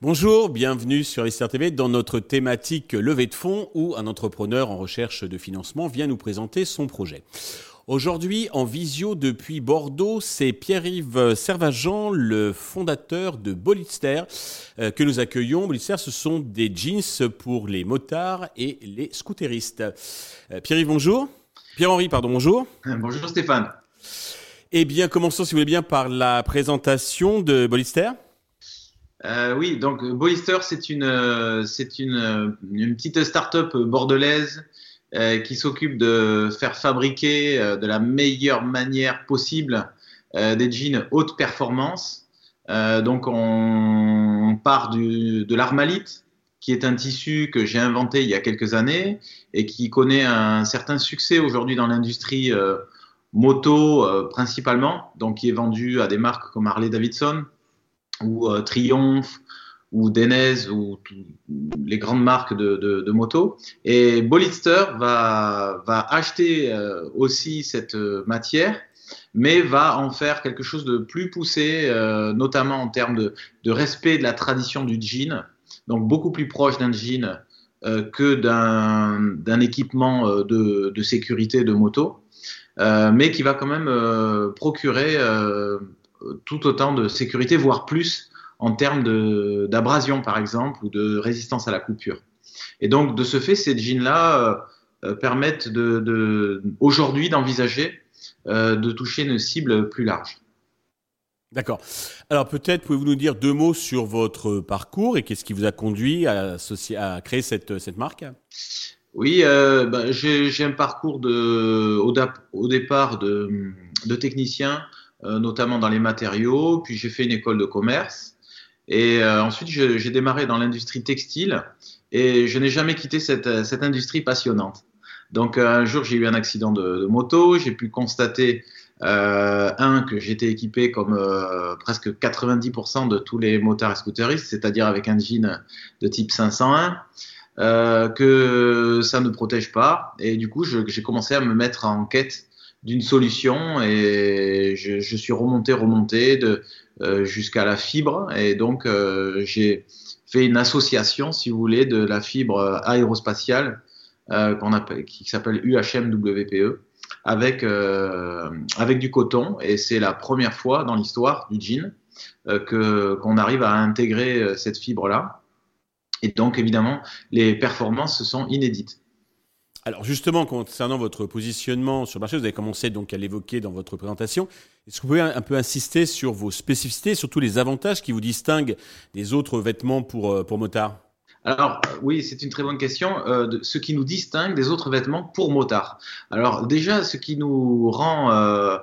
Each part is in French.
Bonjour, bienvenue sur TV dans notre thématique levée de fonds où un entrepreneur en recherche de financement vient nous présenter son projet. Aujourd'hui, en visio depuis Bordeaux, c'est Pierre-Yves Servageant, le fondateur de Bolitster, euh, que nous accueillons. Bolitster, ce sont des jeans pour les motards et les scooteristes. Euh, Pierre-Yves, bonjour. Pierre-Henri, pardon, bonjour. Bonjour Stéphane. Eh bien, commençons, si vous voulez bien, par la présentation de Bolitster. Euh, oui, donc Bollister, c'est une, euh, c'est une, euh, une petite start-up bordelaise qui s'occupe de faire fabriquer de la meilleure manière possible des jeans haute performance. donc on, part de l'armalite, qui est un tissu que j'ai inventé il y a quelques années et qui connaît un certain succès aujourd'hui dans l'industrie moto principalement, donc qui est vendu à des marques comme Harley Davidson ou euh, Triumph ou Denez ou les grandes marques de, de, de moto. Et Bolitster va, va acheter euh, aussi cette euh, matière, mais va en faire quelque chose de plus poussé, notamment en termes de, de, respect de la tradition du jean, donc beaucoup plus proche d'un jean que d'un équipement de, de, sécurité de moto, mais qui va quand même procurer tout autant de sécurité, voire plus en termes d'abrasion par exemple ou de résistance à la coupure. Et donc de ce fait, ces jeans-là euh, euh, permettent de, aujourd'hui d'envisager euh, de toucher une cible plus large. D'accord. Alors peut-être pouvez-vous nous dire deux mots sur votre parcours et qu'est-ce qui vous a conduit à, à créer cette, cette marque? Oui, ben, j'ai un parcours de, au, au départ de, de technicien notamment dans les matériaux. Puis j'ai fait une école de commerce. Et euh, ensuite, j'ai démarré dans l'industrie textile et je n'ai jamais quitté cette, cette, industrie passionnante. Donc un jour, j'ai eu un accident de, de moto. J'ai pu constater, euh, un, que j'étais équipé comme euh, presque 90% de tous les motards et scooteristes, c'est-à-dire avec un jean de type 501. Euh, que ça ne protège pas et du coup j'ai commencé à me mettre en quête d'une solution et je, je, suis remonté, remonté de, euh, jusqu'à la fibre et donc euh, j'ai fait une association, si vous voulez, de la fibre aérospatiale euh, qu'on appelle, qui s'appelle UHMWPE avec, euh, avec du coton et c'est la première fois dans l'histoire du jean que qu'on arrive à intégrer cette fibre là et donc évidemment les performances sont inédites. Alors justement, concernant votre positionnement sur le marché, vous avez commencé donc à l'évoquer dans votre présentation. Est-ce que vous pouvez un peu insister sur vos spécificités, surtout les avantages qui vous distinguent des autres vêtements pour, euh, pour motards alors oui, c'est une très bonne question. Euh, ce qui nous distingue des autres vêtements pour motards. Alors déjà, ce qui nous rend euh,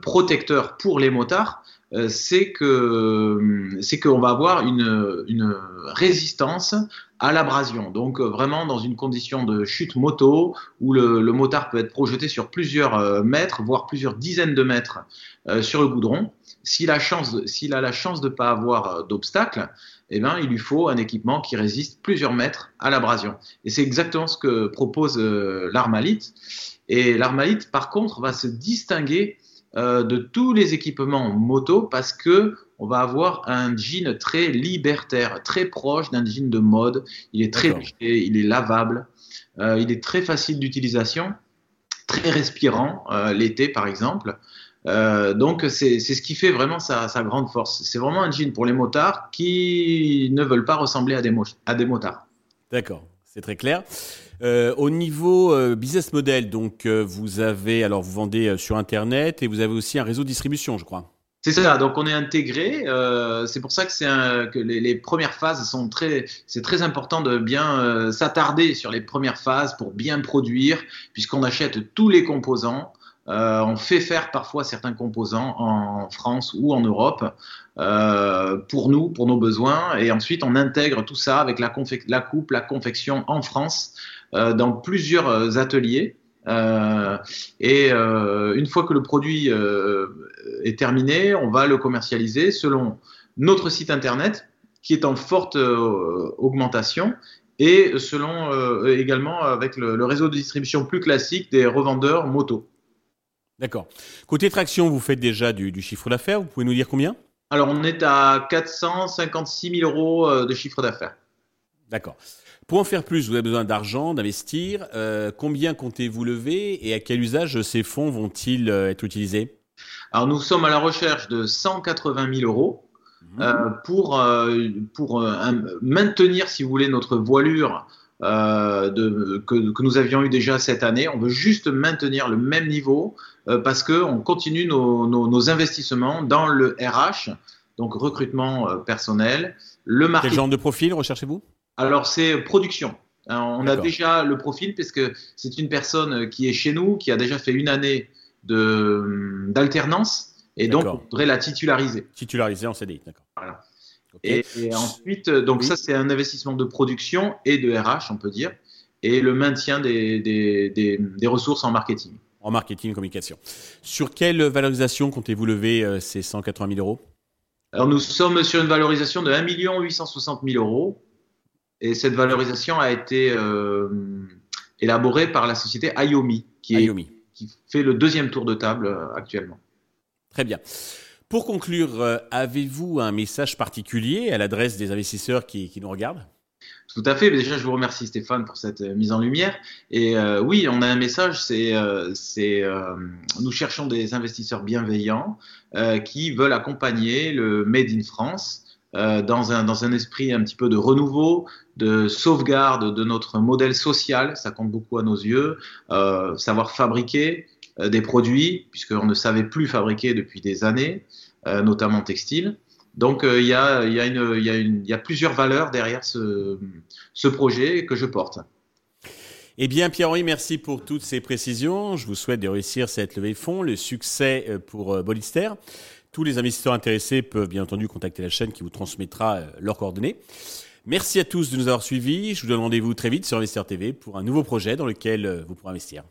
protecteurs pour les motards, c'est que c'est qu'on va avoir une, une résistance à l'abrasion. Donc euh, vraiment dans une condition de chute moto où le, motard peut être projeté sur plusieurs euh, mètres, voire plusieurs dizaines de mètres sur le goudron. S'il a, chance, s'il a la chance de ne pas avoir d'obstacle, eh ben, il lui faut un équipement qui résiste plusieurs mètres à l'abrasion. Et c'est exactement ce que propose l'armalite. Et l'armalite, par contre, va se distinguer euh, de tous les équipements moto parce que on va avoir un jean très libertaire, très proche d'un jean de mode. Il est très léger, il est lavable, euh, il est très facile d'utilisation, très respirant euh, l'été par exemple. Euh, donc c'est ce qui fait vraiment sa, sa grande force. C'est vraiment un jean pour les motards qui ne veulent pas ressembler à des, à des motards. D'accord, c'est très clair. Euh, au niveau euh, business model, donc euh, vous avez, alors vous vendez sur Internet et vous avez aussi un réseau de distribution, je crois. C'est ça, donc on est intégré. C'est pour ça que, les, les, premières phases sont très. C'est très important de bien s'attarder sur les premières phases pour bien produire, puisqu'on achète tous les composants. Euh, on fait faire parfois certains composants en France ou en Europe euh, pour nous, pour nos besoins, et ensuite on intègre tout ça avec la, coupe, la confection en France euh, dans plusieurs ateliers. Et une fois que le produit est terminé, on va le commercialiser selon notre site internet qui est en forte augmentation et selon également avec le, réseau de distribution plus classique des revendeurs moto. D'accord. Côté traction, vous faites déjà du, du chiffre d'affaires. Vous pouvez nous dire combien? Alors, on est à 456 000 euros de chiffre d'affaires. D'accord. Pour en faire plus, vous avez besoin d'argent, d'investir. Euh, combien comptez-vous lever et à quel usage ces fonds vont-ils euh, être utilisés? Alors nous sommes à la recherche de 180 000 euros mmh. euh, pour, pour maintenir, si vous voulez, notre voilure de, que, nous avions eu déjà cette année. On veut juste maintenir le même niveau parce qu'on continue nos, nos, investissements dans le RH, donc recrutement personnel, le marketing. Quel genre de profil recherchez-vous? Alors, c'est production. on a déjà le profil parce que c'est une personne qui est chez nous, qui a déjà fait une année d'alternance et donc on voudrait la titulariser. Titulariser en CDI, d'accord. Voilà. Et, ensuite, donc ça, c'est un investissement de production et de RH, on peut dire, et le maintien des, des, des, ressources en marketing. En marketing et communication. Sur quelle valorisation comptez-vous lever euh, ces 180 000 euros? Alors, nous sommes sur une valorisation de 1 860 000 euros et cette valorisation a été euh, élaborée par la société IOMI, qui, qui fait le deuxième tour de table euh, actuellement. Très bien. Pour conclure, euh, avez-vous un message particulier à l'adresse des investisseurs qui, nous regardent? Tout à fait. Déjà, je vous remercie Stéphane pour cette mise en lumière. Et oui, on a un message. C'est, c'est, nous cherchons des investisseurs bienveillants qui veulent accompagner le Made in France euh, dans, un, dans un esprit un petit peu de renouveau, de sauvegarde de notre modèle social, ça compte beaucoup à nos yeux, euh, savoir fabriquer euh, des produits, puisqu'on ne savait plus fabriquer depuis des années, euh, notamment textile. Donc il y, a, plusieurs valeurs derrière ce, projet que je porte. Eh bien, Pierre-Henri, merci pour toutes ces précisions. Je vous souhaite de réussir cette levée de fonds, le succès pour Bolister. Tous les investisseurs intéressés peuvent bien entendu contacter la chaîne qui vous transmettra euh, leurs coordonnées. Merci à tous de nous avoir suivis. Je vous donne rendez-vous très vite sur Investir TV pour un nouveau projet dans lequel euh, vous pourrez investir.